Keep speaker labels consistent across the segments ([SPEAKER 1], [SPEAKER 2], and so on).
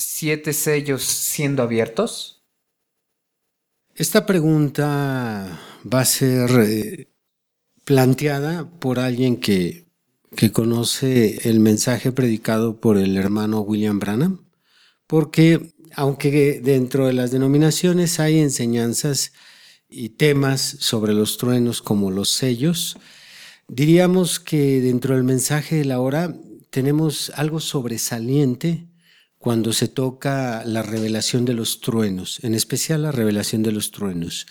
[SPEAKER 1] siete sellos siendo abiertos?
[SPEAKER 2] Esta pregunta va a ser eh, planteada por alguien que, que conoce el mensaje predicado por el hermano William Branham, porque aunque dentro de las denominaciones hay enseñanzas y temas sobre los truenos como los sellos, diríamos que dentro del mensaje de la hora tenemos algo sobresaliente cuando se toca la revelación de los truenos, en especial la revelación de los truenos.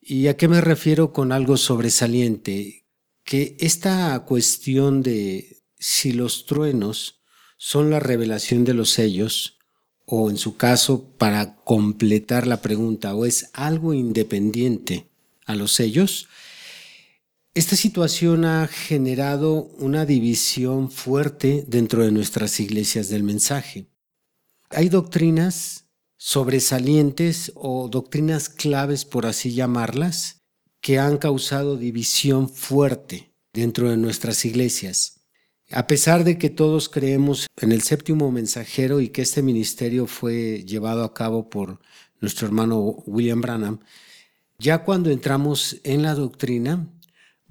[SPEAKER 2] ¿Y a qué me refiero con algo sobresaliente? Que esta cuestión de si los truenos son la revelación de los sellos, o en su caso, para completar la pregunta, o es algo independiente a los sellos, esta situación ha generado una división fuerte dentro de nuestras iglesias del mensaje. Hay doctrinas sobresalientes o doctrinas claves, por así llamarlas, que han causado división fuerte dentro de nuestras iglesias. A pesar de que todos creemos en el séptimo mensajero y que este ministerio fue llevado a cabo por nuestro hermano William Branham, ya cuando entramos en la doctrina,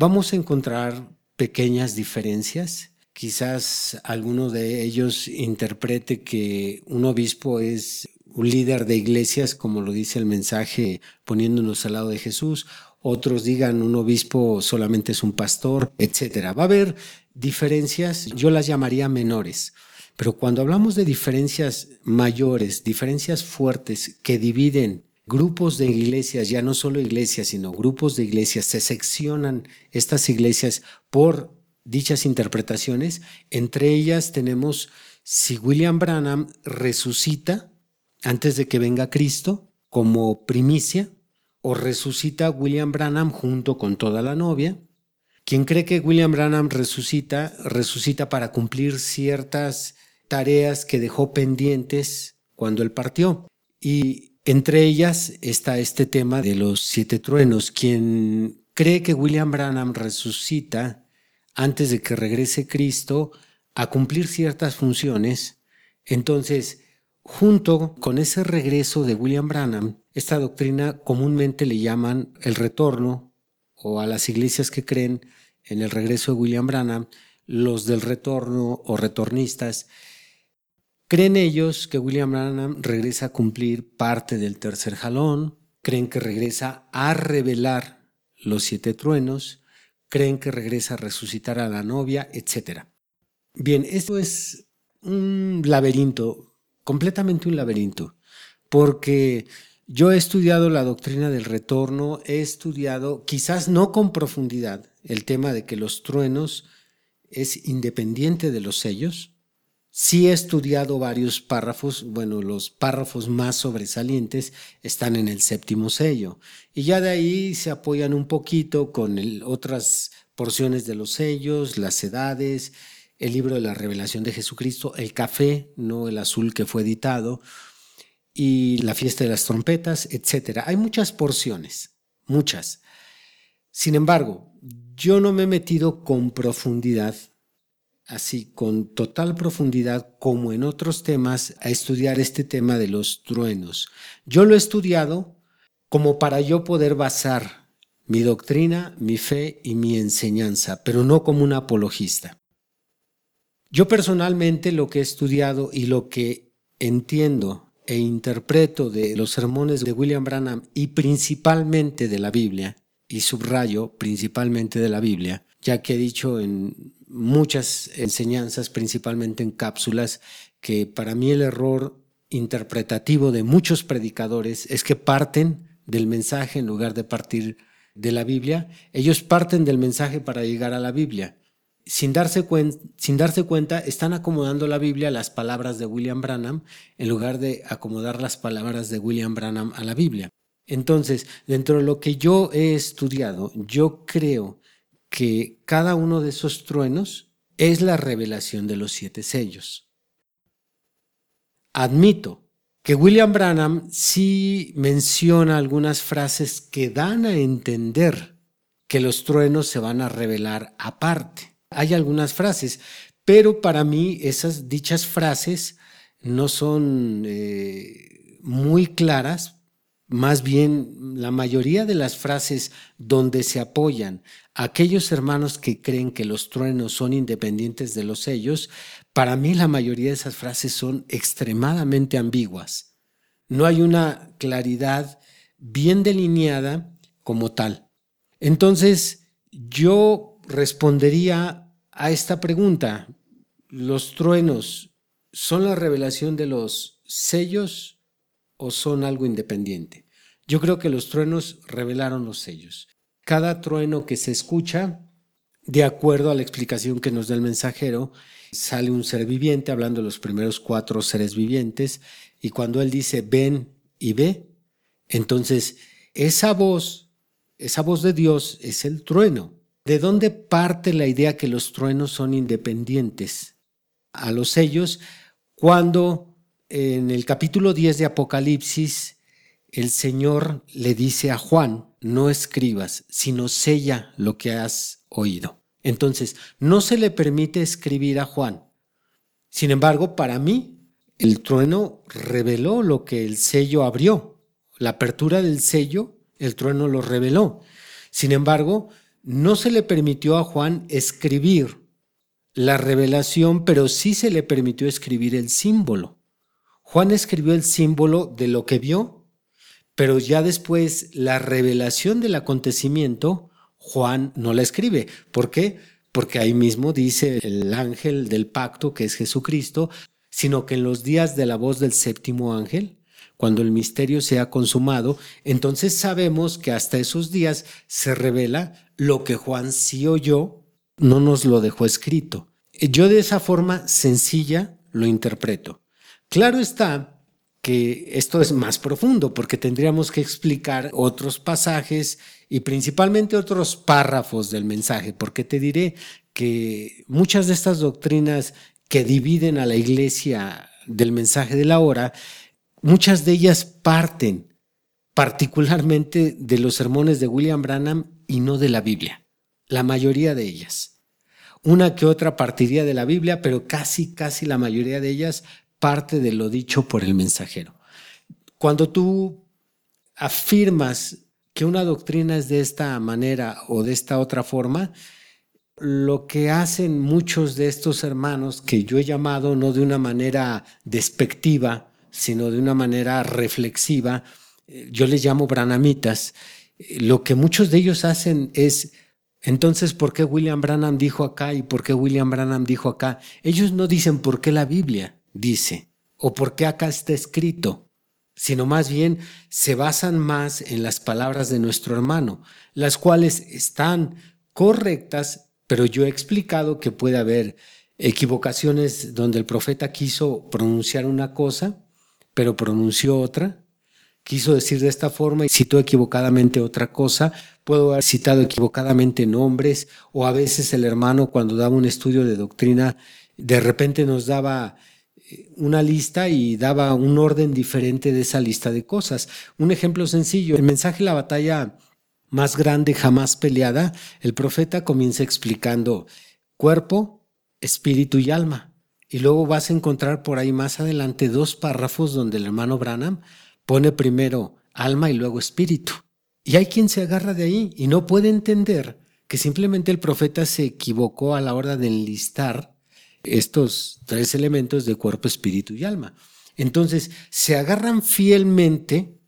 [SPEAKER 2] Vamos a encontrar pequeñas diferencias. Quizás alguno de ellos interprete que un obispo es un líder de iglesias, como lo dice el mensaje, poniéndonos al lado de Jesús. Otros digan un obispo solamente es un pastor, etc. Va a haber diferencias, yo las llamaría menores. Pero cuando hablamos de diferencias mayores, diferencias fuertes que dividen grupos de iglesias, ya no solo iglesias, sino grupos de iglesias, se seccionan estas iglesias por dichas interpretaciones. Entre ellas tenemos si William Branham resucita antes de que venga Cristo como primicia, o resucita William Branham junto con toda la novia. Quien cree que William Branham resucita, resucita para cumplir ciertas tareas que dejó pendientes cuando él partió. Y entre ellas está este tema de los siete truenos. Quien cree que William Branham resucita antes de que regrese Cristo a cumplir ciertas funciones, entonces, junto con ese regreso de William Branham, esta doctrina comúnmente le llaman el retorno, o a las iglesias que creen en el regreso de William Branham, los del retorno o retornistas, Creen ellos que William Branham regresa a cumplir parte del tercer jalón, creen que regresa a revelar los siete truenos, creen que regresa a resucitar a la novia, etc. Bien, esto es un laberinto, completamente un laberinto, porque yo he estudiado la doctrina del retorno, he estudiado, quizás no con profundidad, el tema de que los truenos es independiente de los sellos, Sí he estudiado varios párrafos, bueno, los párrafos más sobresalientes están en el séptimo sello y ya de ahí se apoyan un poquito con otras porciones de los sellos, las edades, el libro de la revelación de Jesucristo, el café, no el azul que fue editado, y la fiesta de las trompetas, etc. Hay muchas porciones, muchas. Sin embargo, yo no me he metido con profundidad así con total profundidad como en otros temas a estudiar este tema de los truenos. Yo lo he estudiado como para yo poder basar mi doctrina, mi fe y mi enseñanza, pero no como un apologista. Yo personalmente lo que he estudiado y lo que entiendo e interpreto de los sermones de William Branham y principalmente de la Biblia, y subrayo principalmente de la Biblia, ya que he dicho en muchas enseñanzas, principalmente en cápsulas, que para mí el error interpretativo de muchos predicadores es que parten del mensaje en lugar de partir de la Biblia. Ellos parten del mensaje para llegar a la Biblia. sin darse, sin darse cuenta, están acomodando la Biblia a las palabras de William Branham en lugar de acomodar las palabras de William Branham a la Biblia. Entonces, dentro de lo que yo he estudiado, yo creo que cada uno de esos truenos es la revelación de los siete sellos. Admito que William Branham sí menciona algunas frases que dan a entender que los truenos se van a revelar aparte. Hay algunas frases, pero para mí esas dichas frases no son eh, muy claras. Más bien, la mayoría de las frases donde se apoyan aquellos hermanos que creen que los truenos son independientes de los sellos, para mí la mayoría de esas frases son extremadamente ambiguas. No hay una claridad bien delineada como tal. Entonces, yo respondería a esta pregunta. ¿Los truenos son la revelación de los sellos o son algo independiente? Yo creo que los truenos revelaron los sellos. Cada trueno que se escucha, de acuerdo a la explicación que nos da el mensajero, sale un ser viviente, hablando de los primeros cuatro seres vivientes, y cuando él dice ven y ve, entonces esa voz, esa voz de Dios es el trueno. ¿De dónde parte la idea que los truenos son independientes a los sellos cuando en el capítulo 10 de Apocalipsis el Señor le dice a Juan, no escribas, sino sella lo que has oído? Entonces, no se le permite escribir a Juan. Sin embargo, para mí, el trueno reveló lo que el sello abrió. La apertura del sello, el trueno lo reveló. Sin embargo, no se le permitió a Juan escribir la revelación, pero sí se le permitió escribir el símbolo. Juan escribió el símbolo de lo que vio, pero ya después la revelación del acontecimiento Juan no la escribe. ¿Por qué? Porque ahí mismo dice el ángel del pacto, que es Jesucristo, sino que en los días de la voz del séptimo ángel, cuando el misterio se ha consumado, entonces sabemos que hasta esos días se revela lo que Juan sí oyó, no nos lo dejó escrito. Yo de esa forma sencilla lo interpreto. Claro está que esto es más profundo porque tendríamos que explicar otros pasajes y principalmente otros párrafos del mensaje, porque te diré que muchas de estas doctrinas que dividen a la iglesia del mensaje de la hora, muchas de ellas parten particularmente de los sermones de William Branham y no de la Biblia, la mayoría de ellas. Una que otra partiría de la Biblia, pero casi, casi la mayoría de ellas parte de lo dicho por el mensajero. Cuando tú afirmas que una doctrina es de esta manera o de esta otra forma, lo que hacen muchos de estos hermanos, que yo he llamado no de una manera despectiva, sino de una manera reflexiva, eh, yo les llamo branamitas, eh, lo que muchos de ellos hacen es, entonces, ¿por qué William Branham dijo acá y por qué William Branham dijo acá? Ellos no dicen por qué la Biblia, dice, o por qué acá está escrito, sino más bien se basan más en las palabras de nuestro hermano, las cuales están correctas, pero yo he explicado que puede haber equivocaciones donde el profeta quiso pronunciar una cosa, pero pronunció otra, quiso decir de esta forma y citó equivocadamente otra cosa, puedo haber citado equivocadamente nombres, o a veces el hermano cuando daba un estudio de doctrina, de repente nos daba una lista y daba un orden diferente de esa lista de cosas. Un ejemplo sencillo, el mensaje La batalla más grande jamás peleada, el profeta comienza explicando cuerpo, espíritu y alma. Y luego vas a encontrar por ahí más adelante dos párrafos donde el hermano Branham pone primero alma y luego espíritu. Y hay quien se agarra de ahí y no puede entender que simplemente el profeta se equivocó a la hora de enlistar estos tres elementos de cuerpo, espíritu y alma. Entonces, se agarran fielmente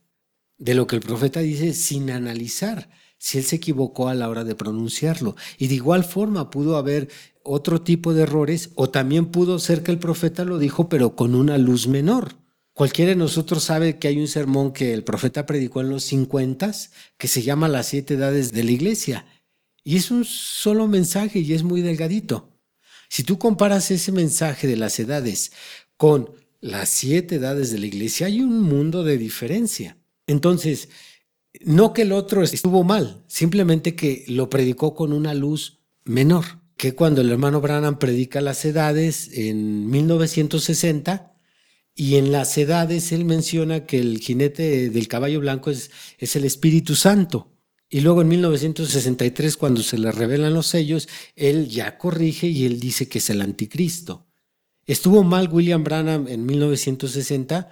[SPEAKER 2] de lo que el profeta dice sin analizar si él se equivocó a la hora de pronunciarlo. Y de igual forma pudo haber otro tipo de errores o también pudo ser que el profeta lo dijo pero con una luz menor. Cualquiera de nosotros sabe que hay un sermón que el profeta predicó en los 50 que se llama Las siete edades de la iglesia. Y es un solo mensaje y es muy delgadito. Si tú comparas ese mensaje de las edades con las siete edades de la iglesia, hay un mundo de diferencia. Entonces, no que el otro estuvo mal, simplemente que lo predicó con una luz menor. Que cuando el hermano Branham predica las edades en 1960, y en las edades él menciona que el jinete del caballo blanco es, es el Espíritu Santo. Y luego en 1963, cuando se le revelan los sellos, él ya corrige y él dice que es el anticristo. ¿Estuvo mal William Branham en 1960?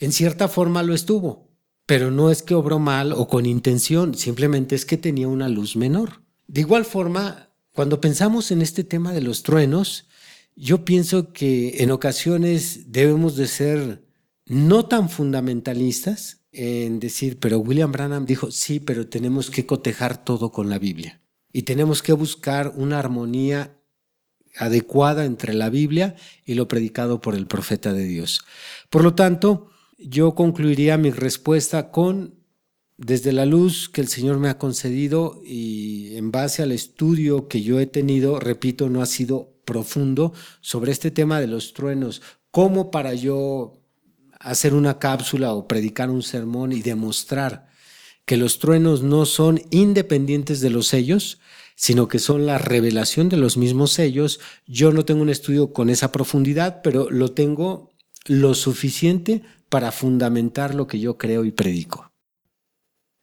[SPEAKER 2] En cierta forma lo estuvo, pero no es que obró mal o con intención, simplemente es que tenía una luz menor. De igual forma, cuando pensamos en este tema de los truenos, yo pienso que en ocasiones debemos de ser no tan fundamentalistas en decir, pero William Branham dijo, sí, pero tenemos que cotejar todo con la Biblia y tenemos que buscar una armonía adecuada entre la Biblia y lo predicado por el profeta de Dios. Por lo tanto, yo concluiría mi respuesta con, desde la luz que el Señor me ha concedido y en base al estudio que yo he tenido, repito, no ha sido profundo sobre este tema de los truenos, como para yo hacer una cápsula o predicar un sermón y demostrar que los truenos no son independientes de los sellos, sino que son la revelación de los mismos sellos. Yo no tengo un estudio con esa profundidad, pero lo tengo lo suficiente para fundamentar lo que yo creo y predico.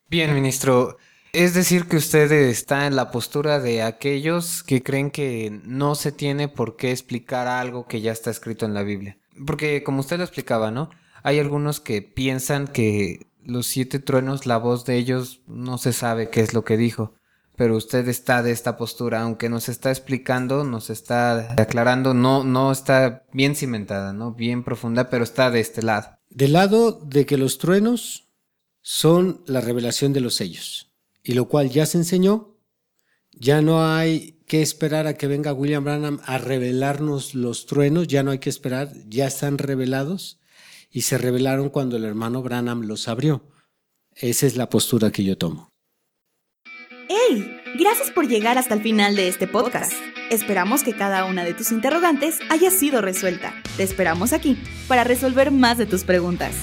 [SPEAKER 1] Bien, ministro. Es decir, que usted está en la postura de aquellos que creen que no se tiene por qué explicar algo que ya está escrito en la Biblia. Porque como usted lo explicaba, ¿no? Hay algunos que piensan que los siete truenos, la voz de ellos no se sabe qué es lo que dijo. Pero usted está de esta postura, aunque nos está explicando, nos está aclarando, no, no está bien cimentada, ¿no? Bien profunda, pero está de este lado.
[SPEAKER 2] Del lado de que los truenos son la revelación de los sellos y lo cual ya se enseñó. Ya no hay que esperar a que venga William Branham a revelarnos los truenos, ya no hay que esperar, ya están revelados y se revelaron cuando el hermano Branham los abrió. Esa es la postura que yo tomo.
[SPEAKER 3] ¡Hey! Gracias por llegar hasta el final de este podcast. Esperamos que cada una de tus interrogantes haya sido resuelta. Te esperamos aquí para resolver más de tus preguntas.